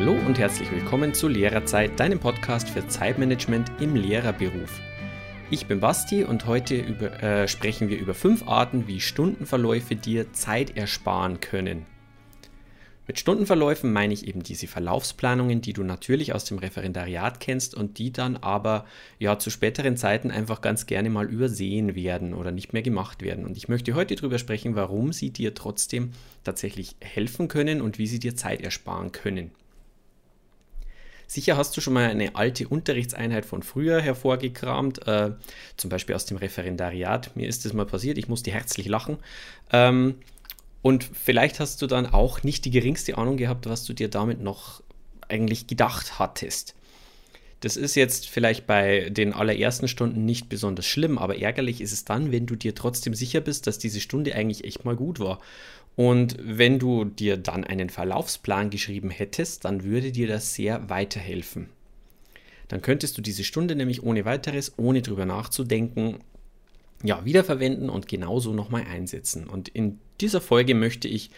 Hallo und herzlich willkommen zu Lehrerzeit, deinem Podcast für Zeitmanagement im Lehrerberuf. Ich bin Basti und heute über, äh, sprechen wir über fünf Arten, wie Stundenverläufe dir Zeit ersparen können. Mit Stundenverläufen meine ich eben diese Verlaufsplanungen, die du natürlich aus dem Referendariat kennst und die dann aber ja zu späteren Zeiten einfach ganz gerne mal übersehen werden oder nicht mehr gemacht werden. Und ich möchte heute darüber sprechen, warum sie dir trotzdem tatsächlich helfen können und wie sie dir Zeit ersparen können. Sicher hast du schon mal eine alte Unterrichtseinheit von früher hervorgekramt, äh, zum Beispiel aus dem Referendariat. Mir ist das mal passiert, ich musste herzlich lachen. Ähm, und vielleicht hast du dann auch nicht die geringste Ahnung gehabt, was du dir damit noch eigentlich gedacht hattest. Das ist jetzt vielleicht bei den allerersten Stunden nicht besonders schlimm, aber ärgerlich ist es dann, wenn du dir trotzdem sicher bist, dass diese Stunde eigentlich echt mal gut war. Und wenn du dir dann einen Verlaufsplan geschrieben hättest, dann würde dir das sehr weiterhelfen. Dann könntest du diese Stunde nämlich ohne weiteres, ohne drüber nachzudenken, ja, wiederverwenden und genauso nochmal einsetzen. Und in dieser Folge möchte ich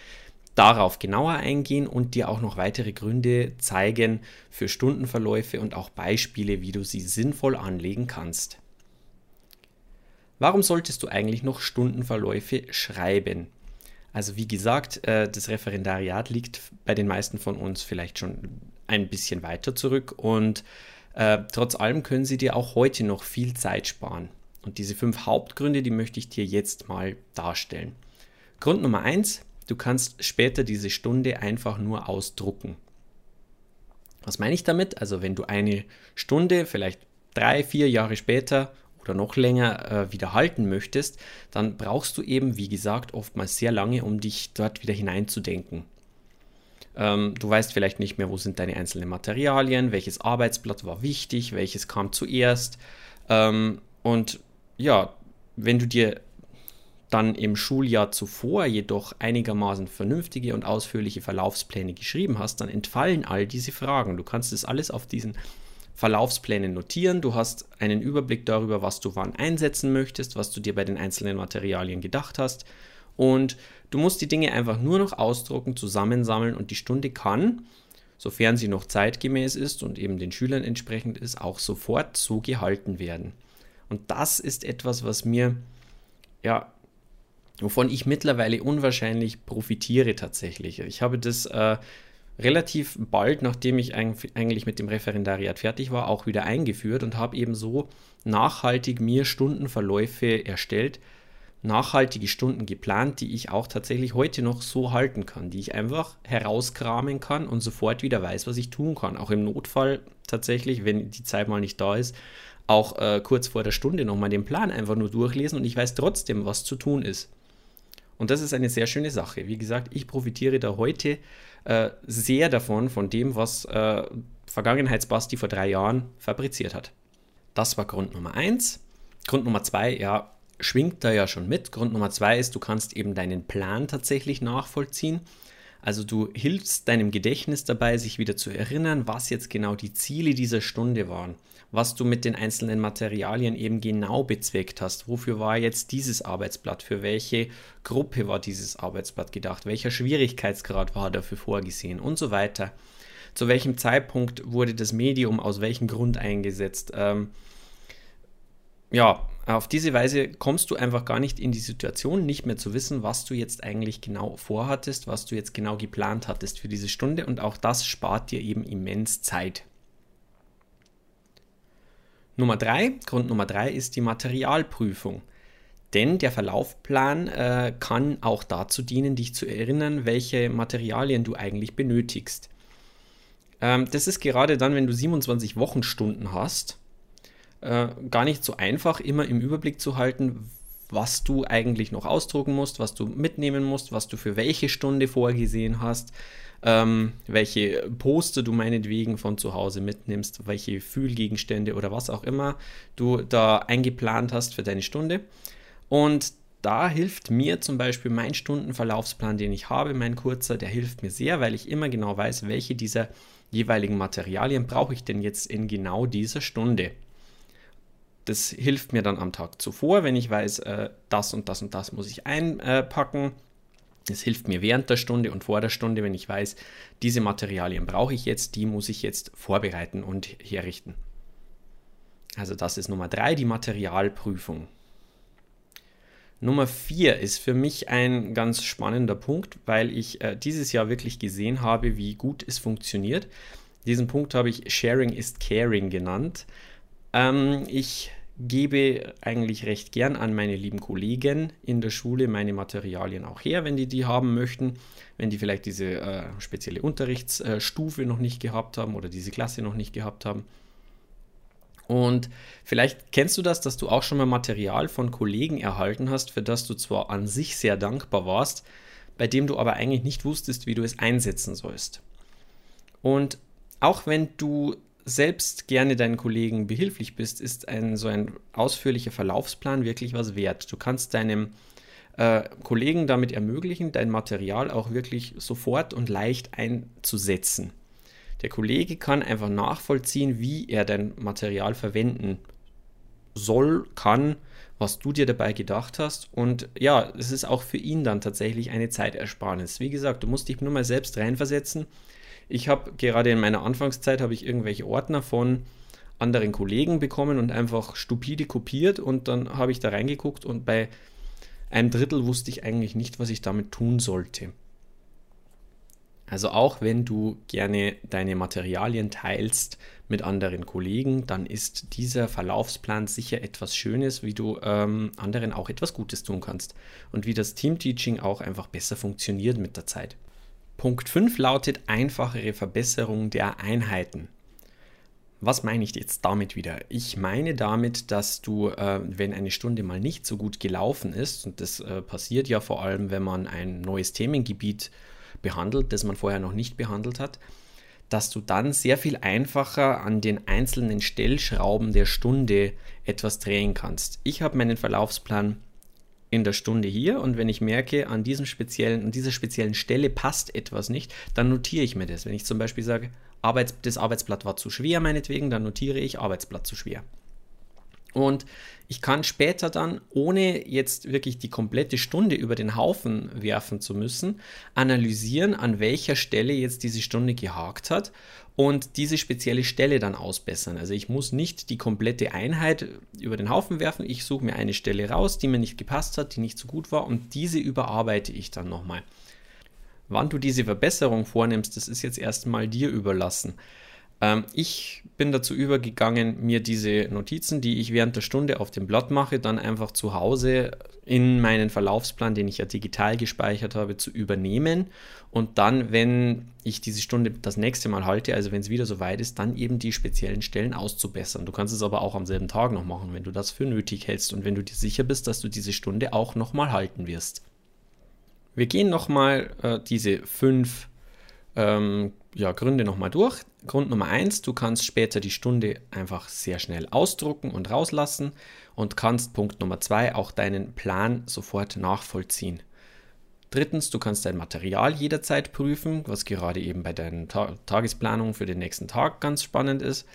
darauf genauer eingehen und dir auch noch weitere Gründe zeigen für Stundenverläufe und auch Beispiele, wie du sie sinnvoll anlegen kannst. Warum solltest du eigentlich noch Stundenverläufe schreiben? Also wie gesagt, äh, das Referendariat liegt bei den meisten von uns vielleicht schon ein bisschen weiter zurück und äh, trotz allem können sie dir auch heute noch viel Zeit sparen. Und diese fünf Hauptgründe, die möchte ich dir jetzt mal darstellen. Grund Nummer eins, du kannst später diese Stunde einfach nur ausdrucken. Was meine ich damit? Also wenn du eine Stunde vielleicht drei, vier Jahre später oder noch länger äh, wieder halten möchtest, dann brauchst du eben, wie gesagt, oftmals sehr lange, um dich dort wieder hineinzudenken. Ähm, du weißt vielleicht nicht mehr, wo sind deine einzelnen Materialien, welches Arbeitsblatt war wichtig, welches kam zuerst. Ähm, und ja, wenn du dir dann im Schuljahr zuvor jedoch einigermaßen vernünftige und ausführliche Verlaufspläne geschrieben hast, dann entfallen all diese Fragen. Du kannst es alles auf diesen Verlaufsplänen notieren. Du hast einen Überblick darüber, was du wann einsetzen möchtest, was du dir bei den einzelnen Materialien gedacht hast. Und du musst die Dinge einfach nur noch ausdrucken, zusammensammeln und die Stunde kann, sofern sie noch zeitgemäß ist und eben den Schülern entsprechend ist, auch sofort so gehalten werden. Und das ist etwas, was mir, ja, wovon ich mittlerweile unwahrscheinlich profitiere tatsächlich. Ich habe das äh, relativ bald, nachdem ich eigentlich mit dem Referendariat fertig war, auch wieder eingeführt und habe eben so nachhaltig mir Stundenverläufe erstellt, nachhaltige Stunden geplant, die ich auch tatsächlich heute noch so halten kann, die ich einfach herauskramen kann und sofort wieder weiß, was ich tun kann. Auch im Notfall tatsächlich, wenn die Zeit mal nicht da ist, auch äh, kurz vor der Stunde nochmal den Plan einfach nur durchlesen und ich weiß trotzdem, was zu tun ist. Und das ist eine sehr schöne Sache. Wie gesagt, ich profitiere da heute äh, sehr davon, von dem, was äh, Vergangenheitsbasti vor drei Jahren fabriziert hat. Das war Grund Nummer eins. Grund Nummer zwei, ja, schwingt da ja schon mit. Grund Nummer zwei ist, du kannst eben deinen Plan tatsächlich nachvollziehen. Also du hilfst deinem Gedächtnis dabei, sich wieder zu erinnern, was jetzt genau die Ziele dieser Stunde waren, was du mit den einzelnen Materialien eben genau bezweckt hast. Wofür war jetzt dieses Arbeitsblatt? Für welche Gruppe war dieses Arbeitsblatt gedacht? Welcher Schwierigkeitsgrad war dafür vorgesehen? Und so weiter. Zu welchem Zeitpunkt wurde das Medium aus welchem Grund eingesetzt? Ähm, ja, auf diese Weise kommst du einfach gar nicht in die Situation, nicht mehr zu wissen, was du jetzt eigentlich genau vorhattest, was du jetzt genau geplant hattest für diese Stunde und auch das spart dir eben immens Zeit. Nummer drei, Grund Nummer drei ist die Materialprüfung. Denn der Verlaufplan äh, kann auch dazu dienen, dich zu erinnern, welche Materialien du eigentlich benötigst. Ähm, das ist gerade dann, wenn du 27 Wochenstunden hast, äh, gar nicht so einfach, immer im Überblick zu halten, was du eigentlich noch ausdrucken musst, was du mitnehmen musst, was du für welche Stunde vorgesehen hast, ähm, welche Poster du meinetwegen von zu Hause mitnimmst, welche Fühlgegenstände oder was auch immer du da eingeplant hast für deine Stunde. Und da hilft mir zum Beispiel mein Stundenverlaufsplan, den ich habe, mein kurzer, der hilft mir sehr, weil ich immer genau weiß, welche dieser jeweiligen Materialien brauche ich denn jetzt in genau dieser Stunde. Das hilft mir dann am Tag zuvor, wenn ich weiß, äh, das und das und das muss ich einpacken. Es hilft mir während der Stunde und vor der Stunde, wenn ich weiß, diese Materialien brauche ich jetzt, die muss ich jetzt vorbereiten und herrichten. Also das ist Nummer drei, die Materialprüfung. Nummer vier ist für mich ein ganz spannender Punkt, weil ich äh, dieses Jahr wirklich gesehen habe, wie gut es funktioniert. Diesen Punkt habe ich Sharing is Caring genannt. Ähm, ich gebe eigentlich recht gern an meine lieben Kollegen in der Schule meine Materialien auch her, wenn die die haben möchten, wenn die vielleicht diese äh, spezielle Unterrichtsstufe noch nicht gehabt haben oder diese Klasse noch nicht gehabt haben. Und vielleicht kennst du das, dass du auch schon mal Material von Kollegen erhalten hast, für das du zwar an sich sehr dankbar warst, bei dem du aber eigentlich nicht wusstest, wie du es einsetzen sollst. Und auch wenn du selbst gerne deinen Kollegen behilflich bist, ist ein so ein ausführlicher Verlaufsplan wirklich was wert. Du kannst deinem äh, Kollegen damit ermöglichen, dein Material auch wirklich sofort und leicht einzusetzen. Der Kollege kann einfach nachvollziehen, wie er dein Material verwenden soll, kann, was du dir dabei gedacht hast. Und ja, es ist auch für ihn dann tatsächlich eine Zeitersparnis. Wie gesagt, du musst dich nur mal selbst reinversetzen. Ich habe gerade in meiner Anfangszeit habe ich irgendwelche Ordner von anderen Kollegen bekommen und einfach stupide kopiert und dann habe ich da reingeguckt und bei einem Drittel wusste ich eigentlich nicht, was ich damit tun sollte. Also auch wenn du gerne deine Materialien teilst mit anderen Kollegen, dann ist dieser Verlaufsplan sicher etwas Schönes, wie du ähm, anderen auch etwas Gutes tun kannst und wie das Teamteaching auch einfach besser funktioniert mit der Zeit. Punkt 5 lautet einfachere Verbesserung der Einheiten. Was meine ich jetzt damit wieder? Ich meine damit, dass du, äh, wenn eine Stunde mal nicht so gut gelaufen ist, und das äh, passiert ja vor allem, wenn man ein neues Themengebiet behandelt, das man vorher noch nicht behandelt hat, dass du dann sehr viel einfacher an den einzelnen Stellschrauben der Stunde etwas drehen kannst. Ich habe meinen Verlaufsplan in der Stunde hier und wenn ich merke, an, diesem speziellen, an dieser speziellen Stelle passt etwas nicht, dann notiere ich mir das. Wenn ich zum Beispiel sage, Arbeits, das Arbeitsblatt war zu schwer meinetwegen, dann notiere ich Arbeitsblatt zu schwer. Und ich kann später dann, ohne jetzt wirklich die komplette Stunde über den Haufen werfen zu müssen, analysieren, an welcher Stelle jetzt diese Stunde gehakt hat und diese spezielle Stelle dann ausbessern. Also ich muss nicht die komplette Einheit über den Haufen werfen, ich suche mir eine Stelle raus, die mir nicht gepasst hat, die nicht so gut war und diese überarbeite ich dann nochmal. Wann du diese Verbesserung vornimmst, das ist jetzt erstmal dir überlassen. Ähm, ich bin dazu übergegangen, mir diese Notizen, die ich während der Stunde auf dem Blatt mache, dann einfach zu Hause in meinen Verlaufsplan, den ich ja digital gespeichert habe, zu übernehmen und dann, wenn ich diese Stunde das nächste Mal halte, also wenn es wieder so weit ist, dann eben die speziellen Stellen auszubessern. Du kannst es aber auch am selben Tag noch machen, wenn du das für nötig hältst und wenn du dir sicher bist, dass du diese Stunde auch nochmal halten wirst. Wir gehen nochmal äh, diese fünf ähm, ja, Gründe nochmal durch. Grund Nummer eins, du kannst später die Stunde einfach sehr schnell ausdrucken und rauslassen und kannst Punkt Nummer zwei auch deinen Plan sofort nachvollziehen. Drittens, du kannst dein Material jederzeit prüfen, was gerade eben bei deinen Ta Tagesplanungen für den nächsten Tag ganz spannend ist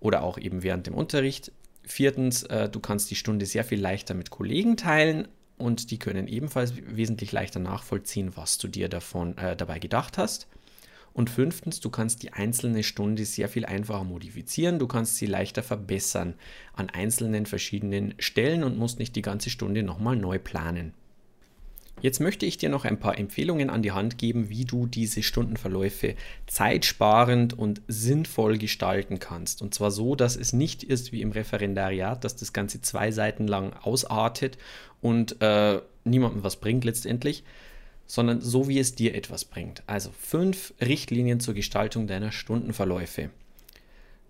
oder auch eben während dem Unterricht. Viertens, äh, du kannst die Stunde sehr viel leichter mit Kollegen teilen und die können ebenfalls wesentlich leichter nachvollziehen, was du dir davon äh, dabei gedacht hast. Und fünftens, du kannst die einzelne Stunde sehr viel einfacher modifizieren, du kannst sie leichter verbessern an einzelnen verschiedenen Stellen und musst nicht die ganze Stunde nochmal neu planen. Jetzt möchte ich dir noch ein paar Empfehlungen an die Hand geben, wie du diese Stundenverläufe zeitsparend und sinnvoll gestalten kannst. Und zwar so, dass es nicht ist wie im Referendariat, dass das Ganze zwei Seiten lang ausartet und äh, niemandem was bringt letztendlich, sondern so wie es dir etwas bringt. Also fünf Richtlinien zur Gestaltung deiner Stundenverläufe.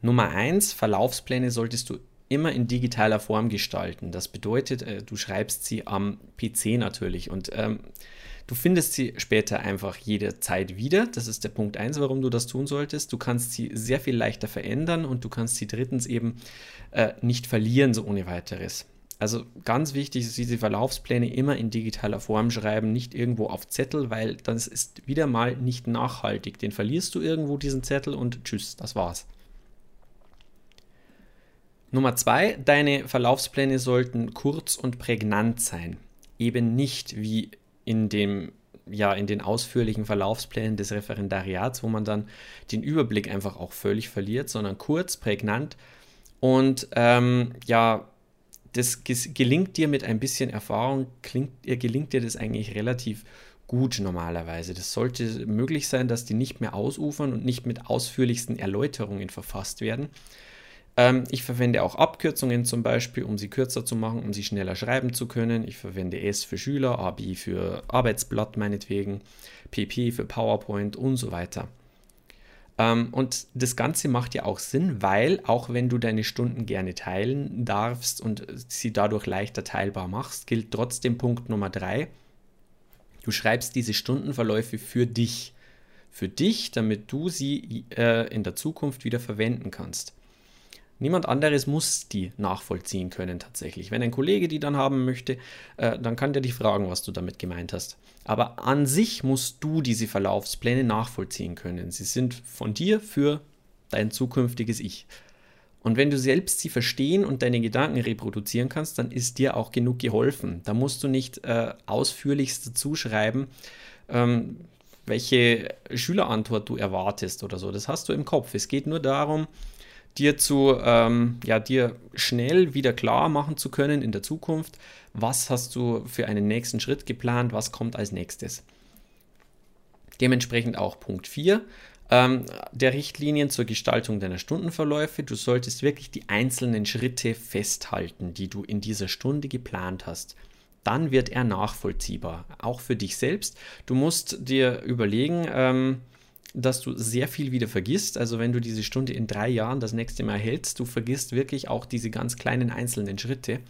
Nummer eins: Verlaufspläne solltest du immer in digitaler Form gestalten. Das bedeutet, äh, du schreibst sie am PC natürlich und ähm, du findest sie später einfach jederzeit wieder. Das ist der Punkt eins, warum du das tun solltest. Du kannst sie sehr viel leichter verändern und du kannst sie drittens eben äh, nicht verlieren, so ohne weiteres. Also ganz wichtig ist, diese Verlaufspläne immer in digitaler Form schreiben, nicht irgendwo auf Zettel, weil das ist wieder mal nicht nachhaltig. Den verlierst du irgendwo, diesen Zettel, und tschüss, das war's. Nummer zwei, deine Verlaufspläne sollten kurz und prägnant sein. Eben nicht wie in dem ja in den ausführlichen Verlaufsplänen des Referendariats, wo man dann den Überblick einfach auch völlig verliert, sondern kurz, prägnant und ähm, ja, das gelingt dir mit ein bisschen Erfahrung, klingt, gelingt dir das eigentlich relativ gut normalerweise. Das sollte möglich sein, dass die nicht mehr ausufern und nicht mit ausführlichsten Erläuterungen verfasst werden. Ähm, ich verwende auch Abkürzungen zum Beispiel, um sie kürzer zu machen, um sie schneller schreiben zu können. Ich verwende S für Schüler, AB für Arbeitsblatt meinetwegen, PP für PowerPoint und so weiter. Ähm, und das Ganze macht ja auch Sinn, weil auch wenn du deine Stunden gerne teilen darfst und sie dadurch leichter teilbar machst, gilt trotzdem Punkt Nummer drei. Du schreibst diese Stundenverläufe für dich. Für dich, damit du sie äh, in der Zukunft wieder verwenden kannst. Niemand anderes muss die nachvollziehen können tatsächlich. Wenn ein Kollege die dann haben möchte, äh, dann kann der dich fragen, was du damit gemeint hast. Aber an sich musst du diese Verlaufspläne nachvollziehen können. Sie sind von dir für dein zukünftiges Ich. Und wenn du selbst sie verstehen und deine Gedanken reproduzieren kannst, dann ist dir auch genug geholfen. Da musst du nicht äh, ausführlichst dazu schreiben, ähm, welche Schülerantwort du erwartest oder so. Das hast du im Kopf. Es geht nur darum, dir zu, ähm, ja, dir schnell wieder klar machen zu können in der Zukunft, was hast du für einen nächsten Schritt geplant, was kommt als nächstes. Dementsprechend auch Punkt 4 ähm, der Richtlinien zur Gestaltung deiner Stundenverläufe. Du solltest wirklich die einzelnen Schritte festhalten, die du in dieser Stunde geplant hast. Dann wird er nachvollziehbar, auch für dich selbst. Du musst dir überlegen, ähm, dass du sehr viel wieder vergisst. Also wenn du diese Stunde in drei Jahren das nächste Mal hältst, du vergisst wirklich auch diese ganz kleinen einzelnen Schritte.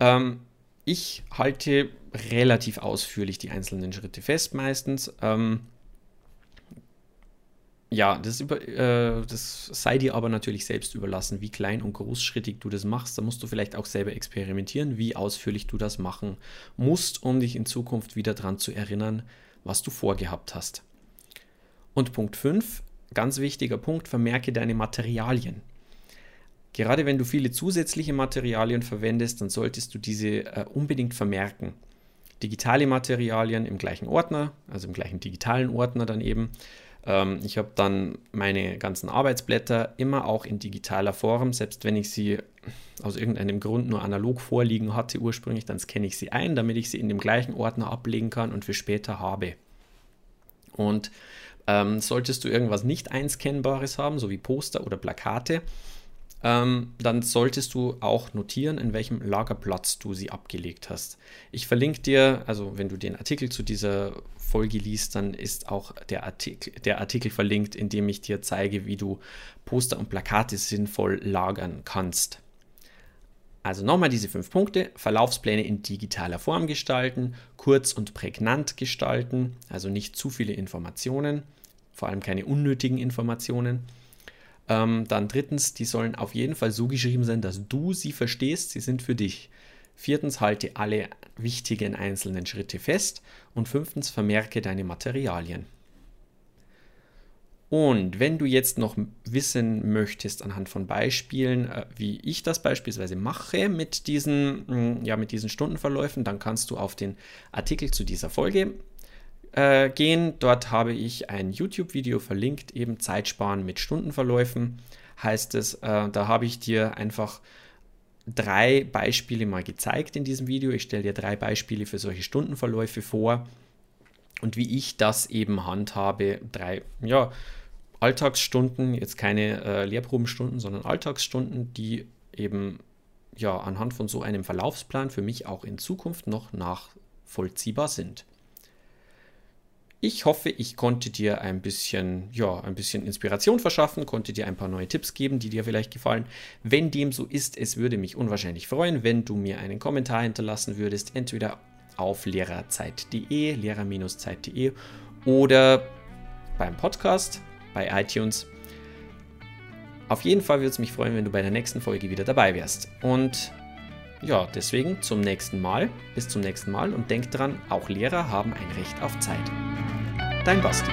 Ähm, ich halte relativ ausführlich die einzelnen Schritte fest meistens. Ähm, ja, das, über, äh, das sei dir aber natürlich selbst überlassen, wie klein und großschrittig du das machst. Da musst du vielleicht auch selber experimentieren, wie ausführlich du das machen musst, um dich in Zukunft wieder daran zu erinnern, was du vorgehabt hast. Und Punkt 5, ganz wichtiger Punkt, vermerke deine Materialien. Gerade wenn du viele zusätzliche Materialien verwendest, dann solltest du diese äh, unbedingt vermerken. Digitale Materialien im gleichen Ordner, also im gleichen digitalen Ordner dann eben. Ähm, ich habe dann meine ganzen Arbeitsblätter immer auch in digitaler Form, selbst wenn ich sie aus irgendeinem Grund nur analog vorliegen hatte ursprünglich, dann scanne ich sie ein, damit ich sie in dem gleichen Ordner ablegen kann und für später habe. Und ähm, solltest du irgendwas nicht einscannbares haben, so wie Poster oder Plakate, ähm, dann solltest du auch notieren, in welchem Lagerplatz du sie abgelegt hast. Ich verlinke dir, also wenn du den Artikel zu dieser Folge liest, dann ist auch der Artikel, der Artikel verlinkt, in dem ich dir zeige, wie du Poster und Plakate sinnvoll lagern kannst. Also nochmal diese fünf Punkte. Verlaufspläne in digitaler Form gestalten, kurz und prägnant gestalten, also nicht zu viele Informationen vor allem keine unnötigen Informationen. Ähm, dann drittens, die sollen auf jeden Fall so geschrieben sein, dass du sie verstehst, sie sind für dich. Viertens, halte alle wichtigen einzelnen Schritte fest. Und fünftens, vermerke deine Materialien. Und wenn du jetzt noch wissen möchtest anhand von Beispielen, äh, wie ich das beispielsweise mache mit diesen, mm, ja, mit diesen Stundenverläufen, dann kannst du auf den Artikel zu dieser Folge äh, gehen. Dort habe ich ein YouTube-Video verlinkt, eben Zeitsparen mit Stundenverläufen heißt es. Äh, da habe ich dir einfach drei Beispiele mal gezeigt in diesem Video. Ich stelle dir drei Beispiele für solche Stundenverläufe vor und wie ich das eben handhabe. Drei, ja, Alltagsstunden, jetzt keine äh, Lehrprobenstunden, sondern Alltagsstunden, die eben ja anhand von so einem Verlaufsplan für mich auch in Zukunft noch nachvollziehbar sind. Ich hoffe, ich konnte dir ein bisschen, ja, ein bisschen Inspiration verschaffen, konnte dir ein paar neue Tipps geben, die dir vielleicht gefallen. Wenn dem so ist, es würde mich unwahrscheinlich freuen, wenn du mir einen Kommentar hinterlassen würdest, entweder auf lehrerzeit.de, lehrer-zeit.de oder beim Podcast bei iTunes. Auf jeden Fall würde es mich freuen, wenn du bei der nächsten Folge wieder dabei wärst. Und ja, deswegen zum nächsten Mal. Bis zum nächsten Mal und denk dran, auch Lehrer haben ein Recht auf Zeit. Dein Basti.